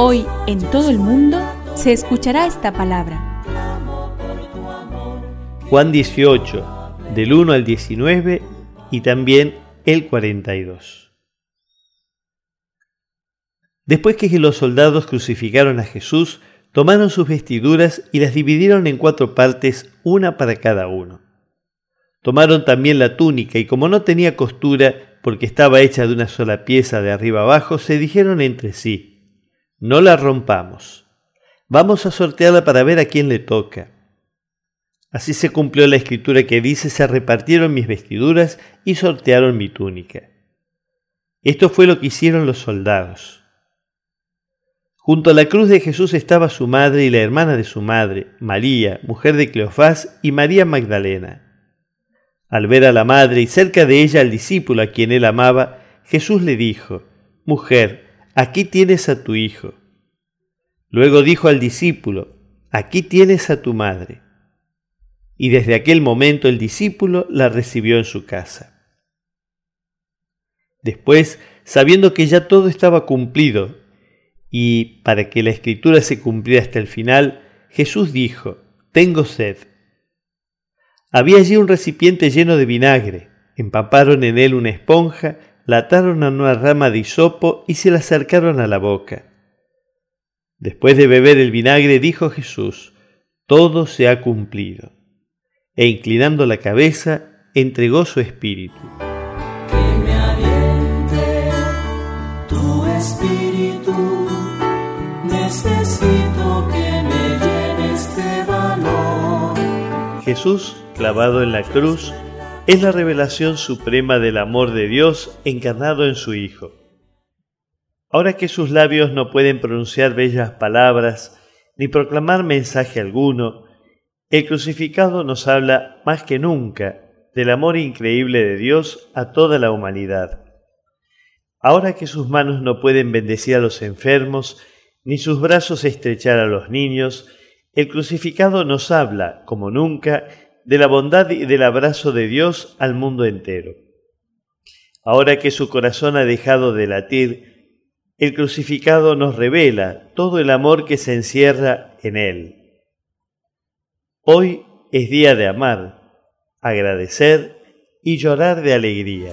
Hoy en todo el mundo se escuchará esta palabra. Juan 18, del 1 al 19 y también el 42. Después que los soldados crucificaron a Jesús, tomaron sus vestiduras y las dividieron en cuatro partes, una para cada uno. Tomaron también la túnica y como no tenía costura, porque estaba hecha de una sola pieza de arriba abajo, se dijeron entre sí, no la rompamos, vamos a sortearla para ver a quién le toca. Así se cumplió la escritura que dice, se repartieron mis vestiduras y sortearon mi túnica. Esto fue lo que hicieron los soldados. Junto a la cruz de Jesús estaba su madre y la hermana de su madre, María, mujer de Cleofás, y María Magdalena. Al ver a la madre y cerca de ella al discípulo a quien él amaba, Jesús le dijo, Mujer, aquí tienes a tu hijo. Luego dijo al discípulo, Aquí tienes a tu madre. Y desde aquel momento el discípulo la recibió en su casa. Después, sabiendo que ya todo estaba cumplido, y para que la escritura se cumpliera hasta el final, Jesús dijo, Tengo sed. Había allí un recipiente lleno de vinagre, empaparon en él una esponja, la ataron a una rama de hisopo y se la acercaron a la boca. Después de beber el vinagre, dijo Jesús, Todo se ha cumplido. E inclinando la cabeza, entregó su espíritu. Que me aliente tu espíritu. Necesito que me llenes de valor. Jesús, clavado en la cruz, es la revelación suprema del amor de Dios encarnado en su Hijo. Ahora que sus labios no pueden pronunciar bellas palabras ni proclamar mensaje alguno, el crucificado nos habla más que nunca del amor increíble de Dios a toda la humanidad. Ahora que sus manos no pueden bendecir a los enfermos, ni sus brazos estrechar a los niños, el crucificado nos habla, como nunca, de la bondad y del abrazo de Dios al mundo entero. Ahora que su corazón ha dejado de latir, el crucificado nos revela todo el amor que se encierra en él. Hoy es día de amar, agradecer y llorar de alegría.